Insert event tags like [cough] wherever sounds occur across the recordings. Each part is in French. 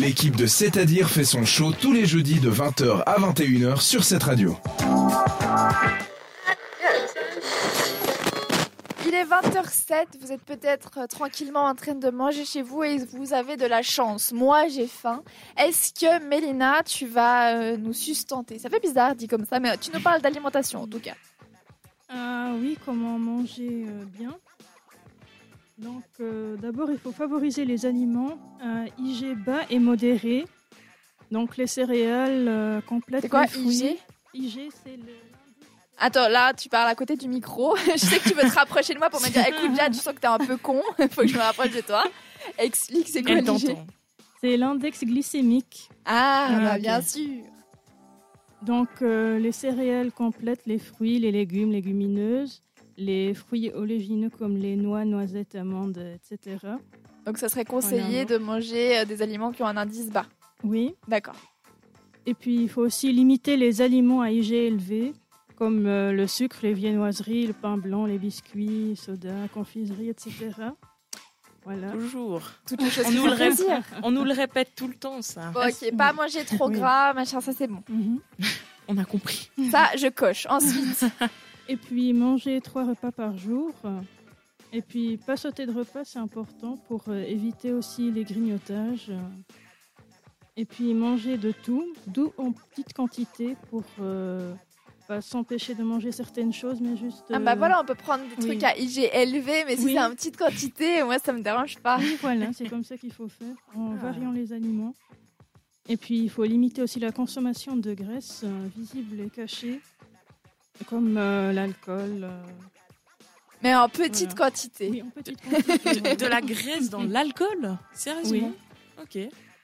L'équipe de C'est-à-dire fait son show tous les jeudis de 20h à 21h sur cette radio. Il est 20h07, vous êtes peut-être euh, tranquillement en train de manger chez vous et vous avez de la chance. Moi, j'ai faim. Est-ce que, Mélina, tu vas euh, nous sustenter? Ça fait bizarre dit comme ça, mais tu nous parles d'alimentation en tout cas. Ah oui, comment manger euh, bien? Donc euh, d'abord, il faut favoriser les aliments à IG bas et modéré. Donc les céréales euh, complètes. C'est quoi, les fruits. IG IG, c'est le... Attends, là, tu parles à côté du micro. [laughs] je sais que tu veux te rapprocher de moi pour me dire écoute, Jade, je sens que t'es un peu con. [laughs] faut que je me rapproche de toi. Explique, c'est quoi l'IG. C'est l'index glycémique. Ah, Voilà, bah, bien sûr. Donc euh, les céréales complètes, les fruits, les légumes, légumineuses, les fruits oléagineux comme les noix, noisettes, amandes, etc. Donc, ça serait conseillé Voilà. de manger euh, des aliments qui ont un indice bas. Oui. D'accord. Et puis, il faut aussi limiter les aliments à IG élevé, comme euh, le sucre, les viennoiseries, le pain blanc, les biscuits, soda, confiserie, etc. Voilà. Toujours. Toutes les [laughs] choses On nous, le répète, plaisir. on nous le répète tout le temps, ça. Bon, ok, pas manger trop gras, machin, ça c'est bon. Mhm. [laughs] On a compris. Ça, je coche. Ensuite, [laughs] Et puis, manger trois repas par jour. Et puis, pas sauter de repas, c'est important pour euh, éviter aussi les grignotages. Et puis, manger de tout, d'où en petite quantité pour euh, pas s'empêcher de manger certaines choses, mais juste. ah bah euh, voilà, on peut prendre des oui. trucs à IG élevé, mais si Oui. c'est en petite quantité, [laughs] moi ça me dérange pas. Oui, voilà, c'est comme ça qu'il faut faire, en Ah. variant les aliments. Et puis, il faut limiter aussi la consommation de graisse euh, visible et cachée, comme euh, l'alcool. euh, Mais en petite Voilà. quantité. oui, en petite quantité. De la graisse dans l'alcool Sérieusement Ok.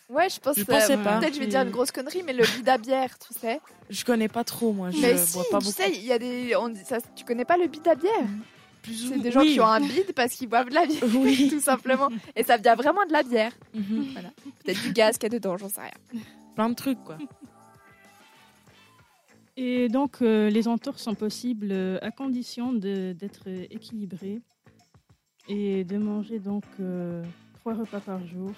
Ouais, je pense. Je pensais euh, pas. Peut-être je vais dire une grosse connerie, mais le bide à bière, tu sais. Je connais pas trop, moi. Je mais si, bois pas tu beaucoup. sais, il y a des. On dit ça, tu connais pas le bide à bière? Plus ou- C'est des gens oui. qui ont un bide parce qu'ils boivent de la bière, Oui. [laughs] tout simplement. Et ça vient vraiment de la bière. Mhm. Peut-être du gaz qu'il y a dedans, j'en sais rien. Plein de trucs, quoi. Et donc, euh, les entorses sont possibles euh, à condition d'être équilibré et de manger donc euh, trois repas par jour.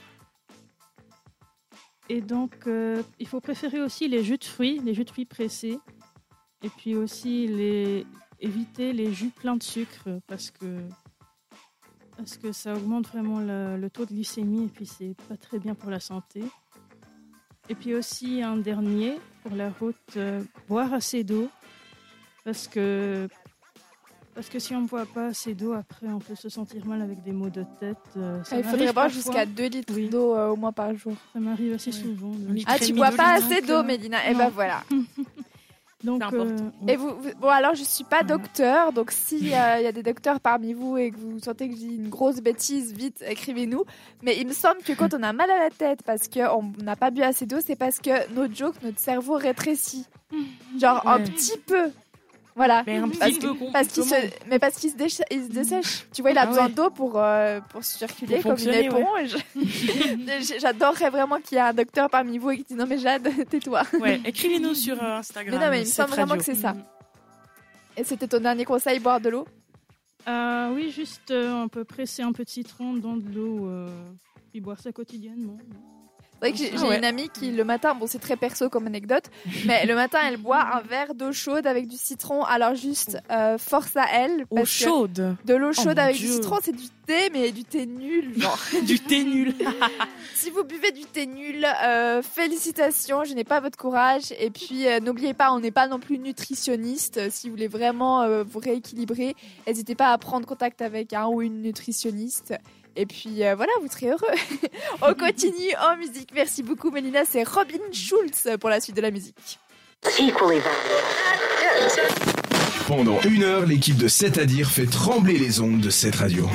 Et donc, il faut préférer aussi les jus de fruits, les jus de fruits pressés, et puis aussi éviter les jus pleins de sucre parce que, parce que ça augmente vraiment le taux de glycémie et puis c'est pas très bien pour la santé. Et puis aussi un dernier la route, euh, boire assez d'eau parce que parce que si on ne boit pas assez d'eau, après on peut se sentir mal avec des maux de tête. euh, ça il faudrait boire jusqu'à 2 litres Oui. d'eau euh, au moins par jour. Ça m'arrive assez Oui. souvent. Ah, tu bois pas assez d'eau, Mélina. Et non. ben voilà. [laughs] Donc, C'est important. euh, Et vous, vous- bon alors je suis pas docteur, donc s'il y a des docteurs parmi vous et que vous sentez que je dis une grosse bêtise, vite écrivez-nous. Mais il me semble que quand on a mal à la tête parce qu'on n'a pas bu assez d'eau, c'est parce que notre joke, notre cerveau rétrécit, genre un petit peu. Voilà. Mais un petit Parce peu qu'il se, mais parce qu'il se, se dessèche. Tu vois, il a Ah besoin ouais. d'eau pour euh, pour circuler Pour comme une fonctionner, ouais. [laughs] éponge. J'adorerais vraiment qu'il y ait un docteur parmi vous et qui dit non mais Jade, [laughs] tais-toi. Ouais, écrivez-nous sur euh, Instagram. Mais non, mais il me semble vraiment que c'est ça. Et c'était ton dernier conseil, boire de l'eau? Ah oui, juste euh, on peut presser un peu de citron dans de l'eau euh, puis boire ça quotidiennement. C'est vrai que j'ai Ah ouais. une amie qui, le matin, bon, c'est très perso comme anecdote, mais le matin, elle boit un verre d'eau chaude avec du citron. Alors, juste, euh, force à elle. Eau chaude. de l'eau Oh chaude avec du citron, c'est du thé, mais du thé nul, genre. [laughs] du thé nul. [laughs] si vous buvez du thé nul, euh, félicitations, je n'ai pas votre courage. Et puis, euh, n'oubliez pas, on n'est pas non plus nutritionniste. Si vous voulez vraiment vous rééquilibrer, n'hésitez pas à prendre contact avec un ou une nutritionniste. Et puis euh, voilà, vous serez heureux. [laughs] on continue en musique. Merci beaucoup, Mélina. C'est Robin Schulz pour la suite de la musique. Pendant une heure, l'équipe de C'est à dire fait trembler les ondes de cette radio.